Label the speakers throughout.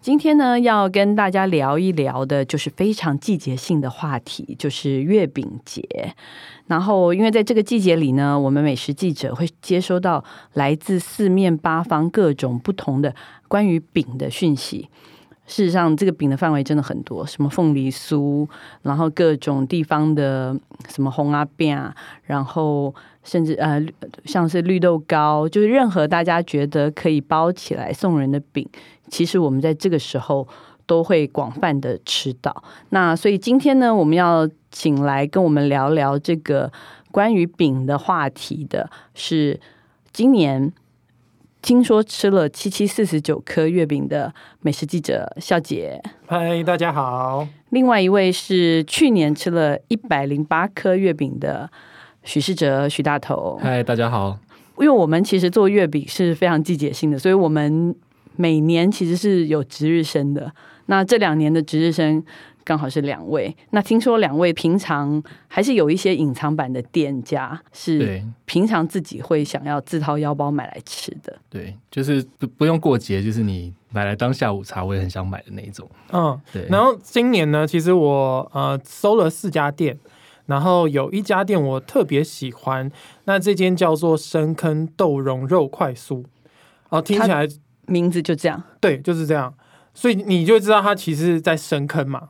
Speaker 1: 今天呢，要跟大家聊一聊的，就是非常季节性的话题，就是月饼节。然后，因为在这个季节里呢，我们美食记者会接收到来自四面八方各种不同的关于饼的讯息。事实上，这个饼的范围真的很多，什么凤梨酥，然后各种地方的什么红阿饼，然后甚至呃，像是绿豆糕，就是任何大家觉得可以包起来送人的饼，其实我们在这个时候都会广泛的吃到。那所以今天呢，我们要请来跟我们聊聊这个关于饼的话题的，是今年。听说吃了七七四十九颗月饼的美食记者笑姐，
Speaker 2: 嗨，大家好。
Speaker 1: 另外一位是去年吃了一百零八颗月饼的许世哲许大头，
Speaker 3: 嗨，大家好。
Speaker 1: 因为我们其实做月饼是非常季节性的，所以我们每年其实是有值日生的。那这两年的值日生。刚好是两位，那听说两位平常还是有一些隐藏版的店家，是平常自己会想要自掏腰包买来吃的。
Speaker 3: 对，就是不不用过节，就是你买来当下午茶，我也很想买的那一种。
Speaker 2: 嗯，对。然后今年呢，其实我呃搜了四家店，然后有一家店我特别喜欢，那这间叫做深坑豆蓉肉快酥。哦，听起来
Speaker 1: 名字就这样，
Speaker 2: 对，就是这样，所以你就知道它其实是在深坑嘛。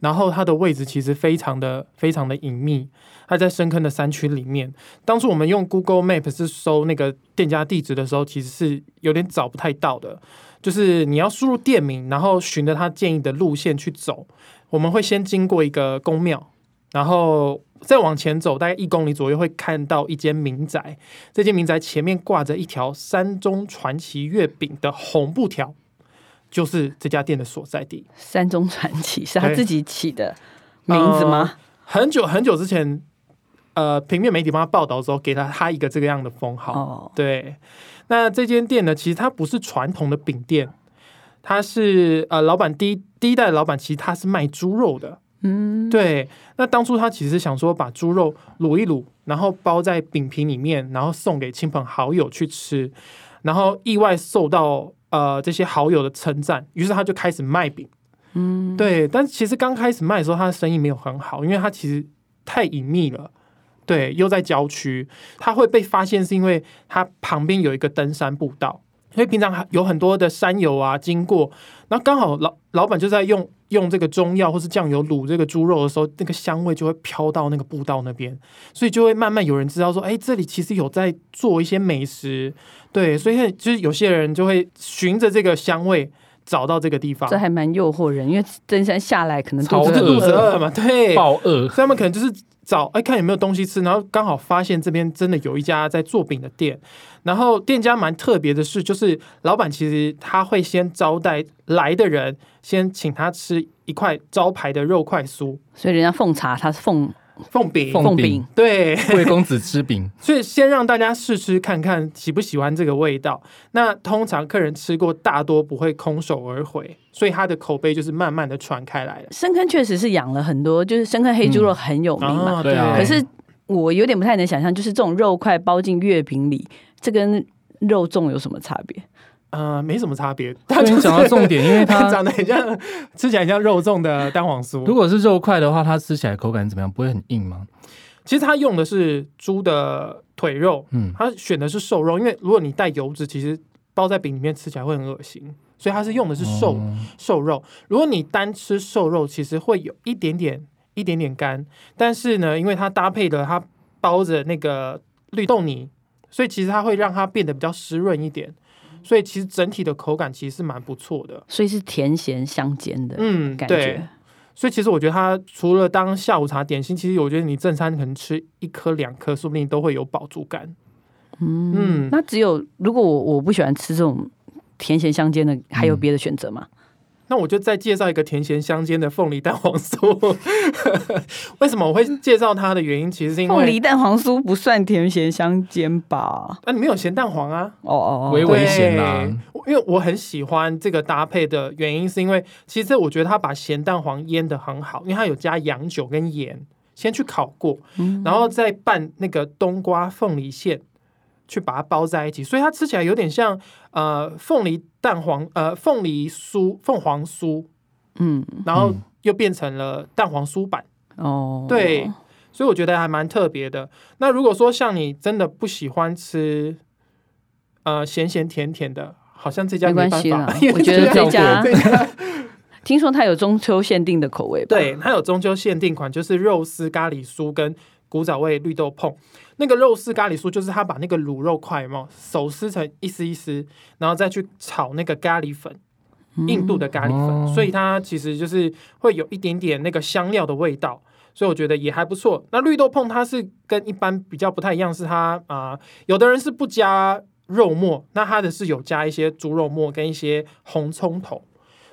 Speaker 2: 然后它的位置其实非常的非常的隐秘，它在深坑的山区里面。当初我们用 Google Map 是搜那个店家地址的时候，其实是有点找不太到的。就是你要输入店名，然后循着他建议的路线去走。我们会先经过一个宫庙，然后再往前走大概一公里左右，会看到一间民宅。这间民宅前面挂着一条山中传奇月饼的红布条。就是这家店的所在地。
Speaker 1: 山中传奇是他自己起的名字吗？
Speaker 2: 很久很久之前，呃，平面媒体帮他报道的时候，给他他一个这个样的封号。哦，对。那这间店呢，其实它不是传统的饼店，它是呃，老板第一第一代的老板，其实他是卖猪肉的。嗯，对。那当初他其实想说，把猪肉卤一卤，然后包在饼皮里面，然后送给亲朋好友去吃，然后意外受到。呃，这些好友的称赞，于是他就开始卖饼。嗯，对。但其实刚开始卖的时候，他的生意没有很好，因为他其实太隐秘了。对，又在郊区，他会被发现是因为他旁边有一个登山步道，因为平常有很多的山友啊经过，然后刚好老老板就在用用这个中药或是酱油卤这个猪肉的时候，那个香味就会飘到那个步道那边，所以就会慢慢有人知道说，哎，这里其实有在做一些美食。对，所以就是有些人就会循着这个香味找到这个地方，
Speaker 1: 这还蛮诱惑人，因为登山下来可能
Speaker 2: 肚子肚子饿嘛，对，
Speaker 3: 暴饿，
Speaker 2: 所以他们可能就是找哎看有没有东西吃，然后刚好发现这边真的有一家在做饼的店，然后店家蛮特别的是，就是老板其实他会先招待来的人，先请他吃一块招牌的肉块酥，
Speaker 1: 所以人家奉茶，他是奉。
Speaker 2: 凤饼，
Speaker 3: 凤饼，
Speaker 2: 对，
Speaker 3: 贵公子吃饼，
Speaker 2: 所以先让大家试吃看看喜不喜欢这个味道。那通常客人吃过，大多不会空手而回，所以它的口碑就是慢慢的传开来了。
Speaker 1: 深坑确实是养了很多，就是深坑黑猪肉很有名嘛，
Speaker 3: 对啊。
Speaker 1: 可是我有点不太能想象，就是这种肉块包进月饼里，这跟肉粽有什么差别？
Speaker 2: 呃，没什么差别。
Speaker 3: 他讲到重点，因为它
Speaker 2: 长 得很像，吃起来像肉粽的蛋黄酥。
Speaker 3: 如果是肉块的话，它吃起来口感怎么样？不会很硬吗？
Speaker 2: 其实它用的是猪的腿肉，嗯，它选的是瘦肉，因为如果你带油脂，其实包在饼里面吃起来会很恶心，所以它是用的是瘦瘦肉。如果你单吃瘦肉，其实会有一点点一点点干，但是呢，因为它搭配的它包着那个绿豆泥，所以其实它会让它变得比较湿润一点。所以其实整体的口感其实是蛮不错的，
Speaker 1: 所以是甜咸相间的，嗯，感觉。
Speaker 2: 所以其实我觉得它除了当下午茶点心，其实我觉得你正餐可能吃一颗两颗，说不定都会有饱足感。
Speaker 1: 嗯，那只有如果我我不喜欢吃这种甜咸相间的，还有别的选择吗？
Speaker 2: 那我就再介绍一个甜咸相间的凤梨蛋黄酥。为什么我会介绍它的原因，其实是因为
Speaker 1: 凤梨蛋黄酥不算甜咸相间吧？
Speaker 2: 那你没有咸蛋黄啊？
Speaker 1: 哦哦，
Speaker 3: 微微咸啊。
Speaker 2: 因为我很喜欢这个搭配的原因，是因为其实我觉得它把咸蛋黄腌的很好，因为它有加洋酒跟盐，先去烤过，然后再拌那个冬瓜凤梨馅。去把它包在一起，所以它吃起来有点像呃凤梨蛋黄呃凤梨酥凤凰酥，嗯，然后又变成了蛋黄酥版哦，对，所以我觉得还蛮特别的。那如果说像你真的不喜欢吃呃咸咸甜甜的，好像这家
Speaker 1: 没关系了，我觉得这家 听说它有中秋限定的口味，
Speaker 2: 对，它有中秋限定款，就是肉丝咖喱酥跟古早味绿豆碰。那个肉丝咖喱酥就是他把那个卤肉块嘛手撕成一丝一丝，然后再去炒那个咖喱粉，印度的咖喱粉，所以它其实就是会有一点点那个香料的味道，所以我觉得也还不错。那绿豆碰它是跟一般比较不太一样，是它啊，有的人是不加肉末，那它的是有加一些猪肉末跟一些红葱头，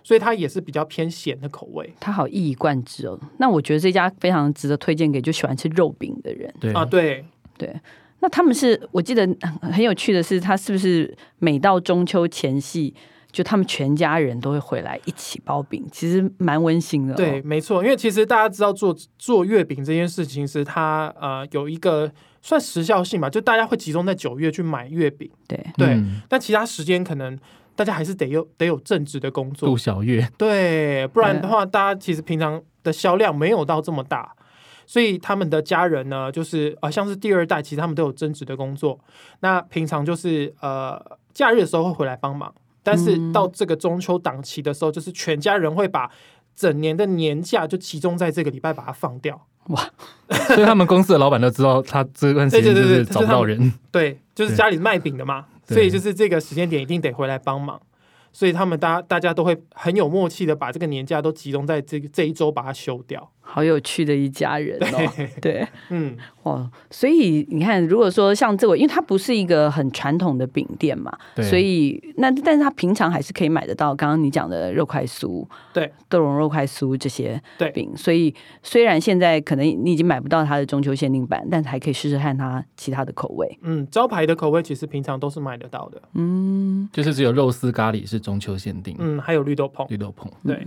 Speaker 2: 所以它也是比较偏咸的口味。
Speaker 1: 它好一以贯之哦。那我觉得这家非常值得推荐给就喜欢吃肉饼的人。
Speaker 3: 对
Speaker 2: 啊，对。
Speaker 1: 对，那他们是我记得很有趣的是，他是不是每到中秋前夕，就他们全家人都会回来一起包饼，其实蛮温馨的。
Speaker 2: 对，没错，因为其实大家知道做做月饼这件事情是它呃有一个算时效性吧，就大家会集中在九月去买月饼。
Speaker 1: 对
Speaker 2: 对，但其他时间可能大家还是得有得有正职的工作
Speaker 3: 杜小月。
Speaker 2: 对，不然的话，大家其实平常的销量没有到这么大。所以他们的家人呢，就是呃，像是第二代，其实他们都有增值的工作。那平常就是呃，假日的时候会回来帮忙，但是到这个中秋档期的时候，就是全家人会把整年的年假就集中在这个礼拜把它放掉。哇！
Speaker 3: 所以他们公司的老板都知道，他这段时间 就是找不到人。
Speaker 2: 对，就是家里卖饼的嘛，所以就是这个时间点一定得回来帮忙。所以他们大大家都会很有默契的把这个年假都集中在这个这一周把它休掉。
Speaker 1: 好有趣的一家人哦，对，嗯，哇，所以你看，如果说像这位，因为它不是一个很传统的饼店嘛，所以那但是它平常还是可以买得到。刚刚你讲的肉块酥，
Speaker 2: 对，
Speaker 1: 豆蓉肉块酥这些饼，所以虽然现在可能你已经买不到它的中秋限定版，但是还可以试试看它其他的口味。
Speaker 2: 嗯，招牌的口味其实平常都是买得到的。
Speaker 3: 嗯，就是只有肉丝咖喱是中秋限定。
Speaker 2: 嗯，还有绿豆椪，
Speaker 3: 绿豆椪。
Speaker 2: 对，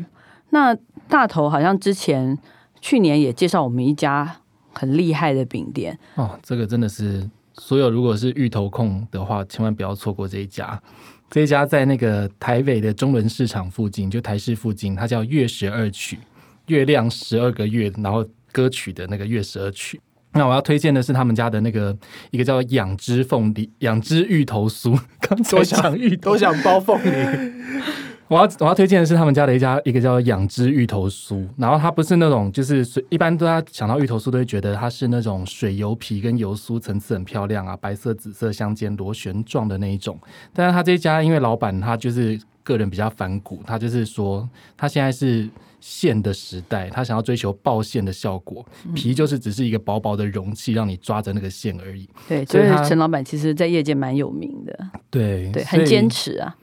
Speaker 1: 那大头好像之前。去年也介绍我们一家很厉害的饼店
Speaker 3: 哦，这个真的是所有如果是芋头控的话，千万不要错过这一家。这一家在那个台北的中仑市场附近，就台市附近，它叫月十二曲，月亮十二个月，然后歌曲的那个月十二曲。那我要推荐的是他们家的那个一个叫养之凤梨、养之芋头酥，刚才想芋
Speaker 2: 都想包凤梨。
Speaker 3: 我要我要推荐的是他们家的一家一个叫养殖芋头酥，然后它不是那种就是水，一般大家想到芋头酥都会觉得它是那种水油皮跟油酥层次很漂亮啊，白色紫色相间螺旋状的那一种。但是他这家因为老板他就是个人比较反骨，他就是说他现在是线的时代，他想要追求爆线的效果，皮就是只是一个薄薄的容器，让你抓着那个线而已。
Speaker 1: 对，所以陈老板其实在业界蛮有名的。
Speaker 3: 对
Speaker 1: 对，很坚持啊。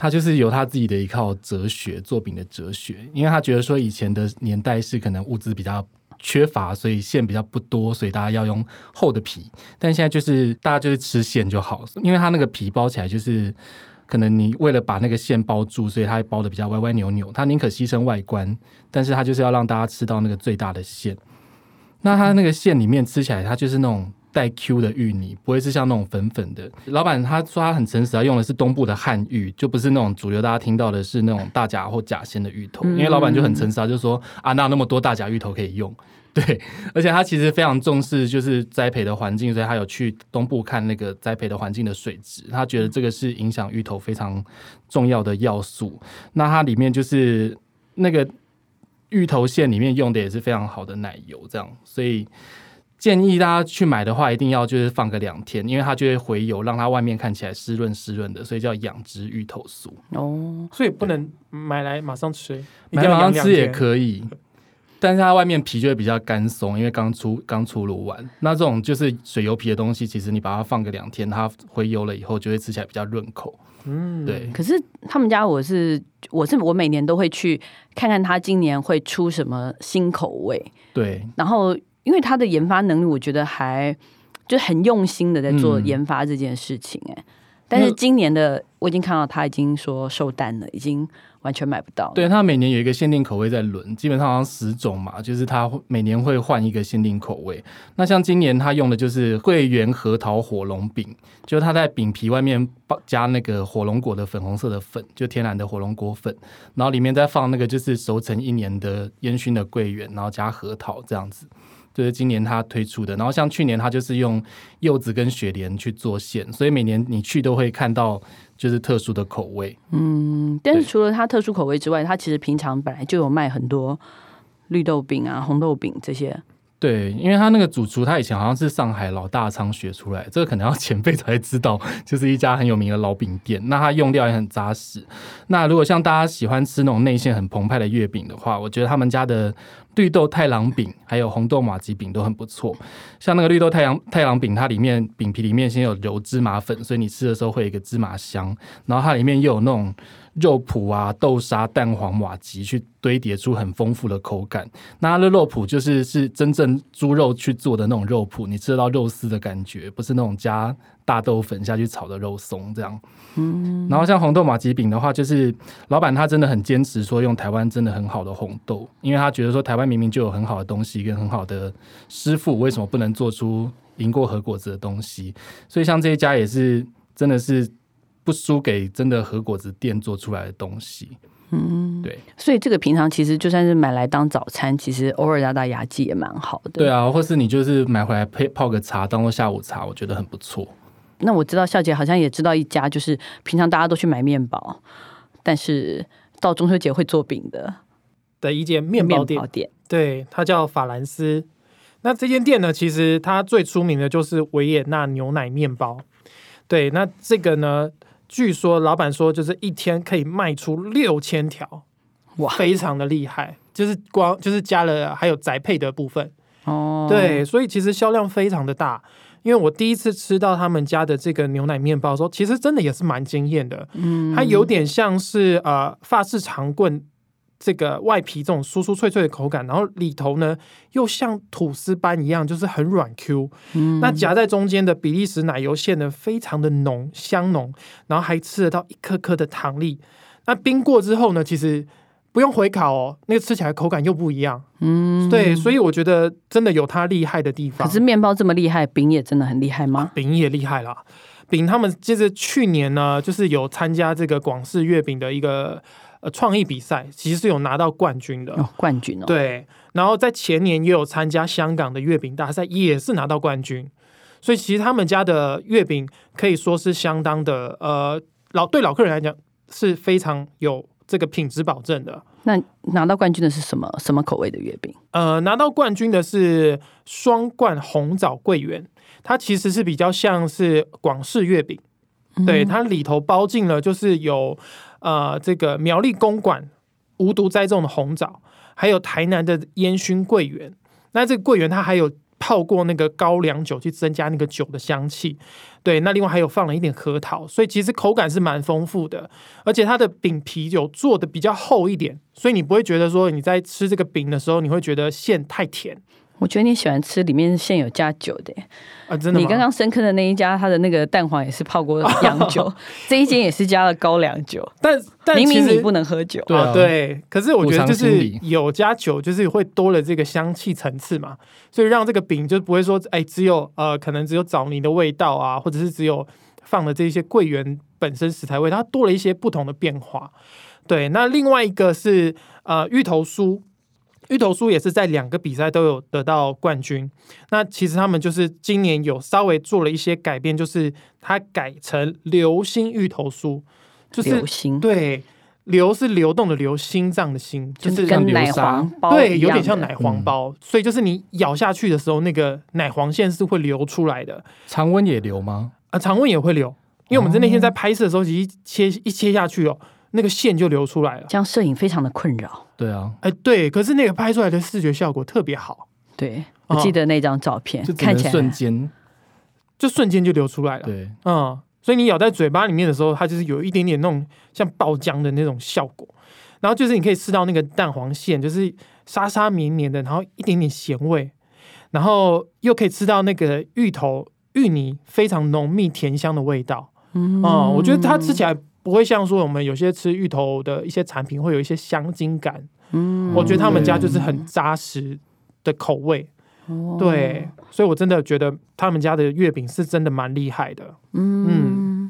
Speaker 3: 他就是有他自己的一套哲学，作品的哲学。因为他觉得说以前的年代是可能物资比较缺乏，所以馅比较不多，所以大家要用厚的皮。但现在就是大家就是吃馅就好，因为他那个皮包起来就是可能你为了把那个馅包住，所以它包的比较歪歪扭扭。他宁可牺牲外观，但是他就是要让大家吃到那个最大的馅。那他那个馅里面吃起来，它就是那种。带 Q 的芋泥不会是像那种粉粉的。老板他说他很诚实，他用的是东部的汉芋，就不是那种主流大家听到的是那种大甲或甲仙的芋头。因为老板就很诚实，他就说啊，那那么多大甲芋头可以用。对，而且他其实非常重视就是栽培的环境，所以他有去东部看那个栽培的环境的水质，他觉得这个是影响芋头非常重要的要素。那它里面就是那个芋头馅里面用的也是非常好的奶油，这样，所以。建议大家去买的话，一定要就是放个两天，因为它就会回油，让它外面看起来湿润湿润的，所以叫养殖芋头酥。
Speaker 2: 哦，所以不能买来马上吃，
Speaker 3: 买马上吃也可以。但是它外面皮就会比较干松，因为刚出刚出炉完。那这种就是水油皮的东西，其实你把它放个两天，它回油了以后，就会吃起来比较润口。嗯，对。
Speaker 1: 可是他们家我是我是我每年都会去看看他今年会出什么新口味。
Speaker 3: 对。
Speaker 1: 然后因为他的研发能力，我觉得还就很用心的在做研发这件事情。哎，但是今年的我已经看到他已经说售单了，已经。完全买不到。
Speaker 3: 对他每年有一个限定口味在轮，基本上好像十种嘛，就是他每年会换一个限定口味。那像今年他用的就是桂圆核桃火龙饼，就是他在饼皮外面包加那个火龙果的粉红色的粉，就天然的火龙果粉，然后里面再放那个就是熟成一年的烟熏的桂圆，然后加核桃这样子。就是今年他推出的，然后像去年他就是用柚子跟雪莲去做馅，所以每年你去都会看到就是特殊的口味。
Speaker 1: 嗯，但是除了它特殊口味之外，它其实平常本来就有卖很多绿豆饼啊、红豆饼这些。
Speaker 3: 对，因为他那个主厨，他以前好像是上海老大仓学出来，这个可能要 前辈才知道，就是一家很有名的老饼店。那他用料也很扎实。那如果像大家喜欢吃那种内馅很澎湃的月饼的话，我觉得他们家的绿豆太郎饼还有红豆马吉饼都很不错。像那个绿豆太阳太郎饼，它里面饼皮里面先有揉芝麻粉，所以你吃的时候会有一个芝麻香，然后它里面又有那种。肉脯啊、豆沙、蛋黄、瓦吉去堆叠出很丰富的口感。那它的肉脯就是是真正猪肉去做的那种肉脯，你吃得到肉丝的感觉，不是那种加大豆粉下去炒的肉松这样。嗯。然后像红豆马吉饼的话，就是老板他真的很坚持说用台湾真的很好的红豆，因为他觉得说台湾明明就有很好的东西跟很好的师傅，为什么不能做出赢过和果子的东西？所以像这一家也是真的是。不输给真的和果子店做出来的东西，嗯，对，
Speaker 1: 所以这个平常其实就算是买来当早餐，其实偶尔打打牙祭也蛮好的。
Speaker 3: 对啊，或是你就是买回来配泡个茶当做下午茶，我觉得很不错。
Speaker 1: 那我知道笑姐好像也知道一家，就是平常大家都去买面包，但是到中秋节会做饼的
Speaker 2: 的一间面包店，对，它叫法兰斯。那这间店呢，其实它最出名的就是维也纳牛奶面包。对，那这个呢？据说老板说，就是一天可以卖出六千条，哇，非常的厉害。就是光就是加了还有宅配的部分哦，对，所以其实销量非常的大。因为我第一次吃到他们家的这个牛奶面包的时候，其实真的也是蛮惊艳的。嗯，它有点像是呃法式长棍。这个外皮这种酥酥脆脆的口感，然后里头呢又像吐司般一样，就是很软 Q。嗯，那夹在中间的比利时奶油馅呢，非常的浓香浓，然后还吃得到一颗颗的糖粒。那冰过之后呢，其实不用回烤哦，那个吃起来口感又不一样。嗯，对，所以我觉得真的有它厉害的地方。
Speaker 1: 可是面包这么厉害，饼也真的很厉害吗？
Speaker 2: 饼也厉害啦。饼他们接着去年呢，就是有参加这个广式月饼的一个。呃，创意比赛其实是有拿到冠军的，
Speaker 1: 冠军哦。
Speaker 2: 对，然后在前年也有参加香港的月饼大赛，也是拿到冠军。所以其实他们家的月饼可以说是相当的，呃，老对老客人来讲是非常有这个品质保证的。
Speaker 1: 那拿到冠军的是什么？什么口味的月饼？
Speaker 2: 呃，拿到冠军的是双冠红枣桂圆，它其实是比较像是广式月饼，对，它里头包进了就是有。呃，这个苗栗公馆无毒栽种的红枣，还有台南的烟熏桂圆。那这个桂圆它还有泡过那个高粱酒，去增加那个酒的香气。对，那另外还有放了一点核桃，所以其实口感是蛮丰富的。而且它的饼皮有做的比较厚一点，所以你不会觉得说你在吃这个饼的时候，你会觉得馅太甜。
Speaker 1: 我觉得你喜欢吃里面现有加酒的
Speaker 2: 啊，真的。
Speaker 1: 你刚刚深坑的那一家，它的那个蛋黄也是泡过洋酒，这一间也是加了高粱酒。
Speaker 2: 但但
Speaker 1: 明明你不能喝酒，
Speaker 2: 对对。可是我觉得就是有加酒，就是会多了这个香气层次嘛，所以让这个饼就不会说哎，只有呃，可能只有枣泥的味道啊，或者是只有放的这些桂圆本身食材味，它多了一些不同的变化。对，那另外一个是呃芋头酥。芋头酥也是在两个比赛都有得到冠军。那其实他们就是今年有稍微做了一些改变，就是它改成流心芋头酥，就是
Speaker 1: 流心
Speaker 2: 对流是流动的流，心脏的心，就是
Speaker 1: 跟奶黄包
Speaker 2: 对，有点像奶黄包。所以就是你咬下去的时候，那个奶黄馅是会流出来的。
Speaker 3: 常温也流吗？
Speaker 2: 啊，常温也会流，因为我们在那天在拍摄的时候，其实切一切下去哦。那个线就流出来了，
Speaker 1: 这样摄影非常的困扰。
Speaker 3: 对啊，
Speaker 2: 哎，对，可是那个拍出来的视觉效果特别好，
Speaker 1: 对我记得那张照片，看起来。
Speaker 3: 瞬间。
Speaker 2: 就瞬间就流出来了。
Speaker 3: 对，
Speaker 2: 嗯，所以你咬在嘴巴里面的时候，它就是有一点点那种像爆浆的那种效果，然后就是你可以吃到那个蛋黄馅，就是沙沙绵绵的，然后一点点咸味，然后又可以吃到那个芋头芋泥非常浓密甜香的味道。嗯，我觉得它吃起来不会像说我们有些吃芋头的一些产品会有一些香精感。嗯，我觉得他们家就是很扎实的口味。对，所以我真的觉得他们家的月饼是真的蛮厉害的。
Speaker 1: 嗯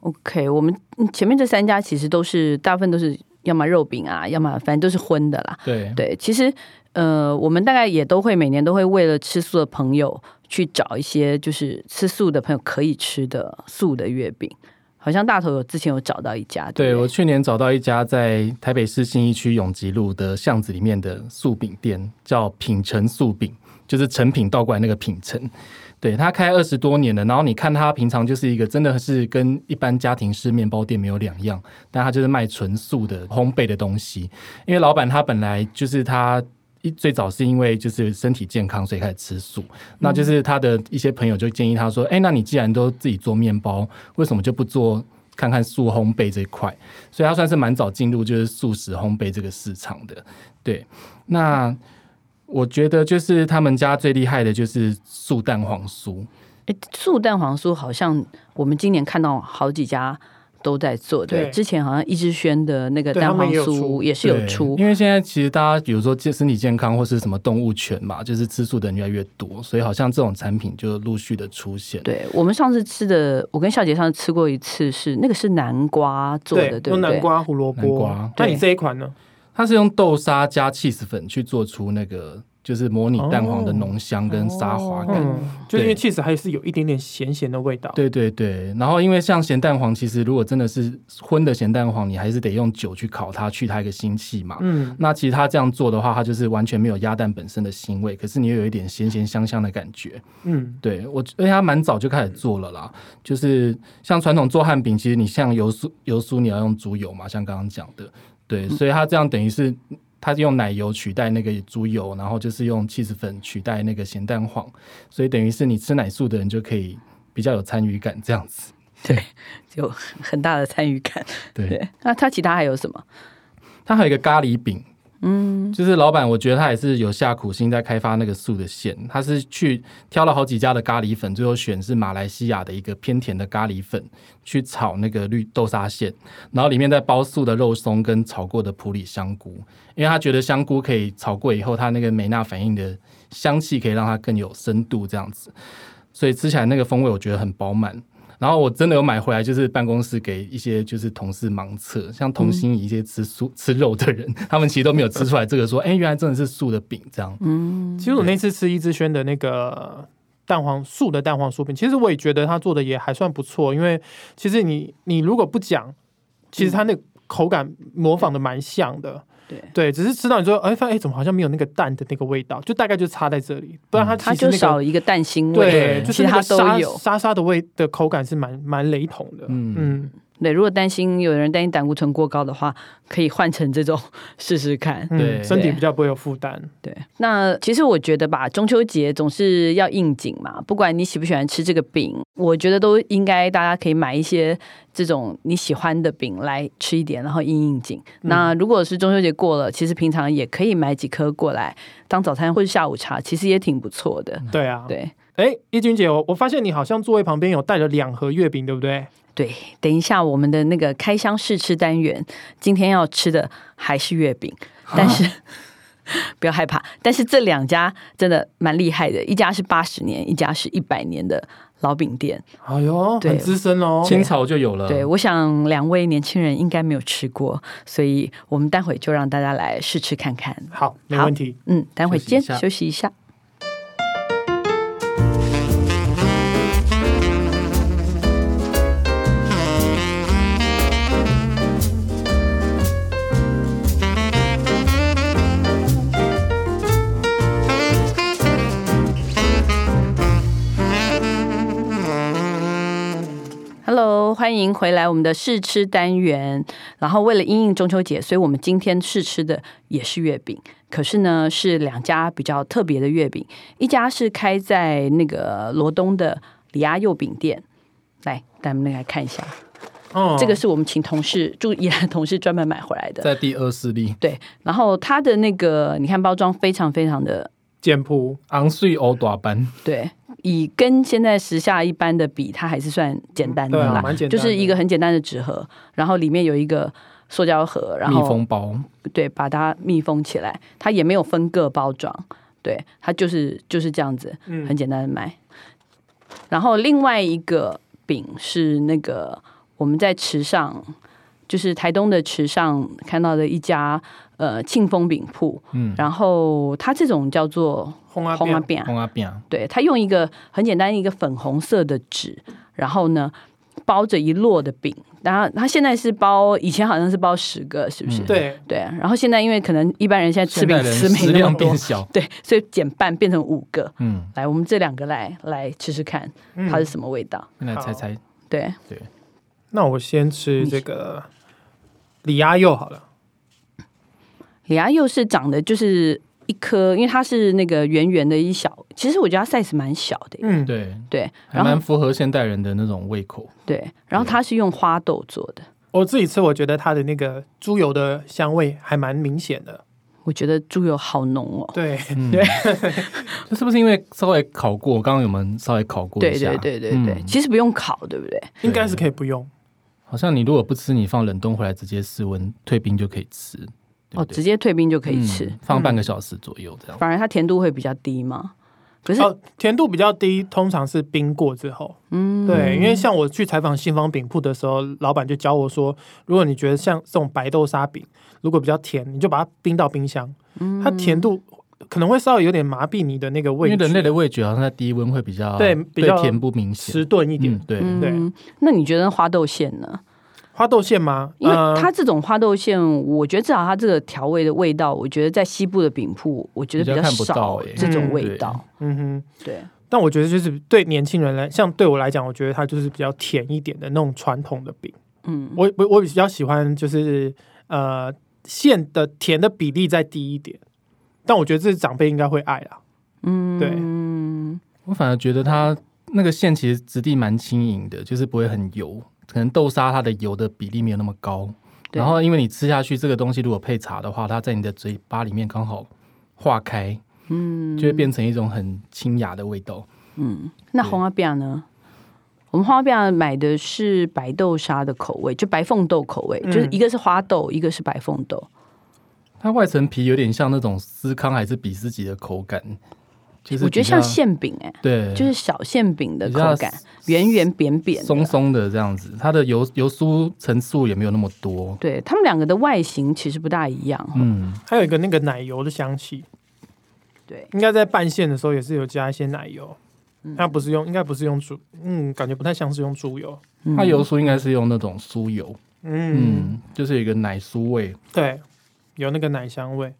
Speaker 1: ，OK，我们前面这三家其实都是大部分都是要么肉饼啊，要么反正都是荤的啦。
Speaker 3: 对
Speaker 1: 对，其实呃，我们大概也都会每年都会为了吃素的朋友去找一些就是吃素的朋友可以吃的素的月饼。好像大头有之前有找到一家，
Speaker 3: 对我去年找到一家在台北市信义区永吉路的巷子里面的素饼店，叫品城素饼。就是成品倒过来那个品城，对他开二十多年了。然后你看他平常就是一个真的是跟一般家庭式面包店没有两样，但他就是卖纯素的烘焙的东西。因为老板他本来就是他一最早是因为就是身体健康，所以开始吃素。那就是他的一些朋友就建议他说：“哎，那你既然都自己做面包，为什么就不做看看素烘焙这一块？”所以他算是蛮早进入就是素食烘焙这个市场的。对，那。我觉得就是他们家最厉害的就是素蛋黄酥。
Speaker 1: 哎，素蛋黄酥好像我们今年看到好几家都在做。对，之前好像一之轩的那个蛋黄酥也是有出。
Speaker 3: 因为现在其实大家比如说健身体健康或是什么动物权嘛，就是吃素的人越来越多，所以好像这种产品就陆续的出现。
Speaker 1: 对我们上次吃的，我跟笑姐上次吃过一次，是那个是南瓜做的，对，用
Speaker 2: 南瓜胡萝卜。那你这一款呢？
Speaker 3: 它是用豆沙加 cheese 粉去做出那个，就是模拟蛋黄的浓香跟沙滑感，
Speaker 2: 就因为 cheese 还是有一点点咸咸的味道。
Speaker 3: 对对对，然后因为像咸蛋黄，其实如果真的是荤的咸蛋黄，你还是得用酒去烤它，去它一个腥气嘛。嗯，那其实它这样做的话，它就是完全没有鸭蛋本身的腥味，可是你又有一点咸咸香香的感觉。嗯，对我，而且它蛮早就开始做了啦。就是像传统做汉饼，其实你像油酥，油酥你要用猪油嘛，像刚刚讲的。对，所以它这样等于是，它用奶油取代那个猪油，然后就是用 cheese 粉取代那个咸蛋黄，所以等于是你吃奶素的人就可以比较有参与感，这样子。
Speaker 1: 对，有很大的参与感。
Speaker 3: 对，
Speaker 1: 那它其他还有什么？
Speaker 3: 它还有一个咖喱饼。嗯，就是老板，我觉得他也是有下苦心在开发那个素的馅。他是去挑了好几家的咖喱粉，最后选是马来西亚的一个偏甜的咖喱粉去炒那个绿豆沙馅，然后里面再包素的肉松跟炒过的普里香菇，因为他觉得香菇可以炒过以后，它那个美纳反应的香气可以让它更有深度这样子，所以吃起来那个风味我觉得很饱满。然后我真的有买回来，就是办公室给一些就是同事盲测，像童心一些吃素吃肉的人，他们其实都没有吃出来这个说，哎，原来真的是素的饼这样。
Speaker 2: 嗯，其实我那次吃一之轩的那个蛋黄素的蛋黄酥饼，其实我也觉得他做的也还算不错，因为其实你你如果不讲，其实它那口感模仿的蛮像的。
Speaker 1: 对
Speaker 2: 对，只是吃到你说，哎，发现哎，怎么好像没有那个蛋的那个味道？就大概就差在这里，不然它它
Speaker 1: 就少了一个蛋腥味。
Speaker 2: 对，就是它都有沙沙的味的口感是蛮蛮雷同的。嗯嗯。
Speaker 1: 对，如果担心有人担心胆固醇过高的话，可以换成这种 试试看，
Speaker 2: 对，身体比较不会有负担。
Speaker 1: 对，那其实我觉得吧，中秋节总是要应景嘛，不管你喜不喜欢吃这个饼，我觉得都应该大家可以买一些这种你喜欢的饼来吃一点，然后应应景。那如果是中秋节过了，其实平常也可以买几颗过来当早餐或者下午茶，其实也挺不错的。
Speaker 2: 对啊，
Speaker 1: 对。
Speaker 2: 哎，一君姐，我我发现你好像座位旁边有带了两盒月饼，对不对？
Speaker 1: 对，等一下我们的那个开箱试吃单元，今天要吃的还是月饼，但是 不要害怕。但是这两家真的蛮厉害的，一家是八十年，一家是一百年的老饼店。
Speaker 2: 哎呦，很资深哦，
Speaker 3: 清朝就有了。
Speaker 1: 对，我想两位年轻人应该没有吃过，所以我们待会就让大家来试吃看看。
Speaker 2: 好，没问题。
Speaker 1: 嗯，待会见，休息一下。Hello，欢迎回来我们的试吃单元。然后为了应应中秋节，所以我们今天试吃的也是月饼。可是呢，是两家比较特别的月饼，一家是开在那个罗东的李阿幼饼店。来，咱们来看一下。哦，这个是我们请同事，住也同事专门买回来的，
Speaker 3: 在第二势力。
Speaker 1: 对，然后他的那个，你看包装非常非常的。
Speaker 2: 简朴，
Speaker 3: 昂碎欧大班。
Speaker 1: 对，以跟现在时下一般的比，它还是算简单的啦，就是一个很简单的纸盒，然后里面有一个塑胶盒，然后
Speaker 3: 密封包，
Speaker 1: 对，把它密封起来，它也没有分个包装，对，它就是就是这样子，很简单的卖。然后另外一个饼是那个。我们在池上，就是台东的池上看到的一家呃庆丰饼铺，嗯，然后它这种叫做
Speaker 2: 红阿饼，
Speaker 3: 红阿饼，
Speaker 1: 对，它用一个很简单一个粉红色的纸，然后呢包着一摞的饼，然后它现在是包，以前好像是包十个，是不是？
Speaker 2: 对。
Speaker 1: 对，然后现在因为可能一般人现在吃饼吃没那么多，对，所以减半变成五个，嗯，来，我们这两个来来吃吃看，它是什么味道？
Speaker 3: 来猜猜，
Speaker 1: 对。
Speaker 3: 对。
Speaker 2: 那我先吃这个李阿佑好了。
Speaker 1: 李阿佑是长得就是一颗，因为它是那个圆圆的一小，其实我觉得它 size 蛮小的。
Speaker 3: 嗯，对
Speaker 1: 对，
Speaker 3: 还蛮符合现代人的那种胃口。
Speaker 1: 对，然后它是用花豆做的。
Speaker 2: 我自己吃，我觉得它的那个猪油的香味还蛮明显的。
Speaker 1: 我觉得猪油好浓哦。
Speaker 2: 对
Speaker 1: 对，
Speaker 3: 这是不是因为稍微烤过？刚刚有们稍微烤过
Speaker 1: 一下？对对对对对，其实不用烤，对不对？
Speaker 2: 应该是可以不用。
Speaker 3: 好像你如果不吃，你放冷冻回来直接室温退冰就可以吃。
Speaker 1: 哦，直接退冰就可以吃，
Speaker 3: 放半个小时左右这样。
Speaker 1: 反而它甜度会比较低吗？可是
Speaker 2: 甜度比较低，通常是冰过之后。嗯，对，因为像我去采访新方饼铺的时候，老板就教我说，如果你觉得像这种白豆沙饼如果比较甜，你就把它冰到冰箱，它甜度。可能会稍微有点麻痹你的那个味，
Speaker 3: 因为人类的味觉好像在低温会比较
Speaker 2: 对比较
Speaker 3: 甜不明显，
Speaker 2: 迟钝一点。
Speaker 3: 对
Speaker 2: 对，
Speaker 1: 那你觉得花豆馅呢？
Speaker 2: 花豆馅吗？
Speaker 1: 因为它这种花豆馅，我觉得至少它这个调味的味道，我觉得在西部的饼铺，我觉得比较少这种味道。嗯哼，对。
Speaker 2: 但我觉得就是对年轻人来，像对我来讲，我觉得它就是比较甜一点的那种传统的饼。嗯，我我我比较喜欢就是呃馅的甜的比例再低一点。但我觉得这长辈应该会爱啊，嗯，对，
Speaker 3: 我反而觉得它那个馅其实质地蛮轻盈的，就是不会很油，可能豆沙它的油的比例没有那么高，然后因为你吃下去这个东西如果配茶的话，它在你的嘴巴里面刚好化开，嗯，就会变成一种很清雅的味道。
Speaker 1: 嗯，那红阿饼呢？我们花饼买的是白豆沙的口味，就白凤豆口味，就是一个是花豆，一个是白凤豆。
Speaker 3: 它外层皮有点像那种司康还是比斯吉的口感，
Speaker 1: 就是我觉得像馅饼哎，
Speaker 3: 对，
Speaker 1: 就是小馅饼的口感，圆圆扁扁、
Speaker 3: 松松的这样子。它的油油酥层数也没有那么多。
Speaker 1: 对它们两个的外形其实不大一样。嗯，
Speaker 2: 还有一个那个奶油的香气，
Speaker 1: 对，
Speaker 2: 应该在拌馅的时候也是有加一些奶油。它不是用，应该不是用猪，嗯，感觉不太像是用猪油。
Speaker 3: 它油酥应该是用那种酥油，嗯，就是有一个奶酥味。
Speaker 2: 对。有那个奶香味，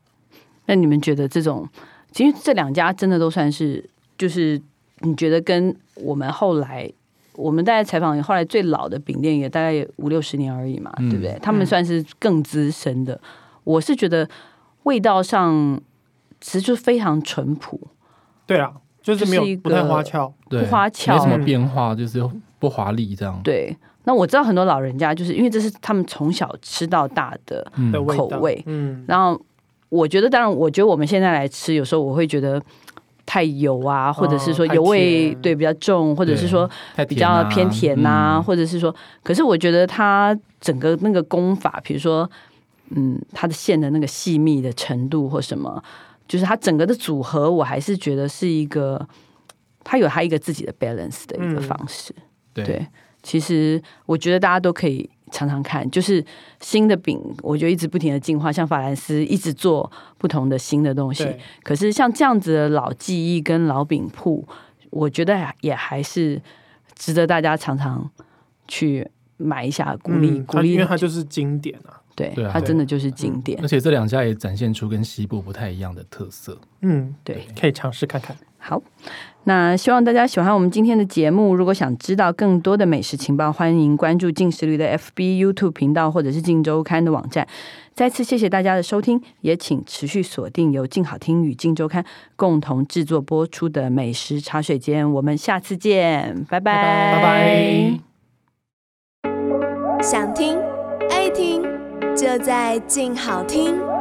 Speaker 1: 那你们觉得这种，其实这两家真的都算是，就是你觉得跟我们后来，我们大概采访后来最老的饼店也大概五六十年而已嘛，对不对？他们算是更资深的。我是觉得味道上其实就非常淳朴，
Speaker 2: 对啊，就是没有不太花俏，
Speaker 1: 不花俏，
Speaker 3: 没什么变化，就是不华丽这样。
Speaker 1: 对。那我知道很多老人家就是因为这是他们从小吃到大的口味，嗯，然后我觉得，当然，我觉得我们现在来吃，有时候我会觉得太油啊，或者是说油味对比较重，或者是说比较偏甜呐，或者是说，可是我觉得它整个那个功法，比如说，嗯，它的馅的那个细密的程度或什么，就是它整个的组合，我还是觉得是一个，它有它一个自己的 balance 的一个方式，对。其实我觉得大家都可以尝尝看，就是新的饼，我就一直不停的进化，像法兰斯一直做不同的新的东西。可是像这样子的老记忆跟老饼铺，我觉得也还是值得大家常常去买一下，鼓励鼓励，
Speaker 2: 因为它就是经典啊。
Speaker 1: 对，它真的就是经典。
Speaker 3: 而且这两家也展现出跟西部不太一样的特色。
Speaker 2: 嗯，对，可以尝试看看。
Speaker 1: 好，那希望大家喜欢我们今天的节目。如果想知道更多的美食情报，欢迎关注进食旅的 FB、YouTube 频道，或者是静周刊的网站。再次谢谢大家的收听，也请持续锁定由静好听与静周刊共同制作播出的美食茶水间。我们下次见，拜拜
Speaker 2: 拜拜。
Speaker 4: 想听爱听，就在静好听。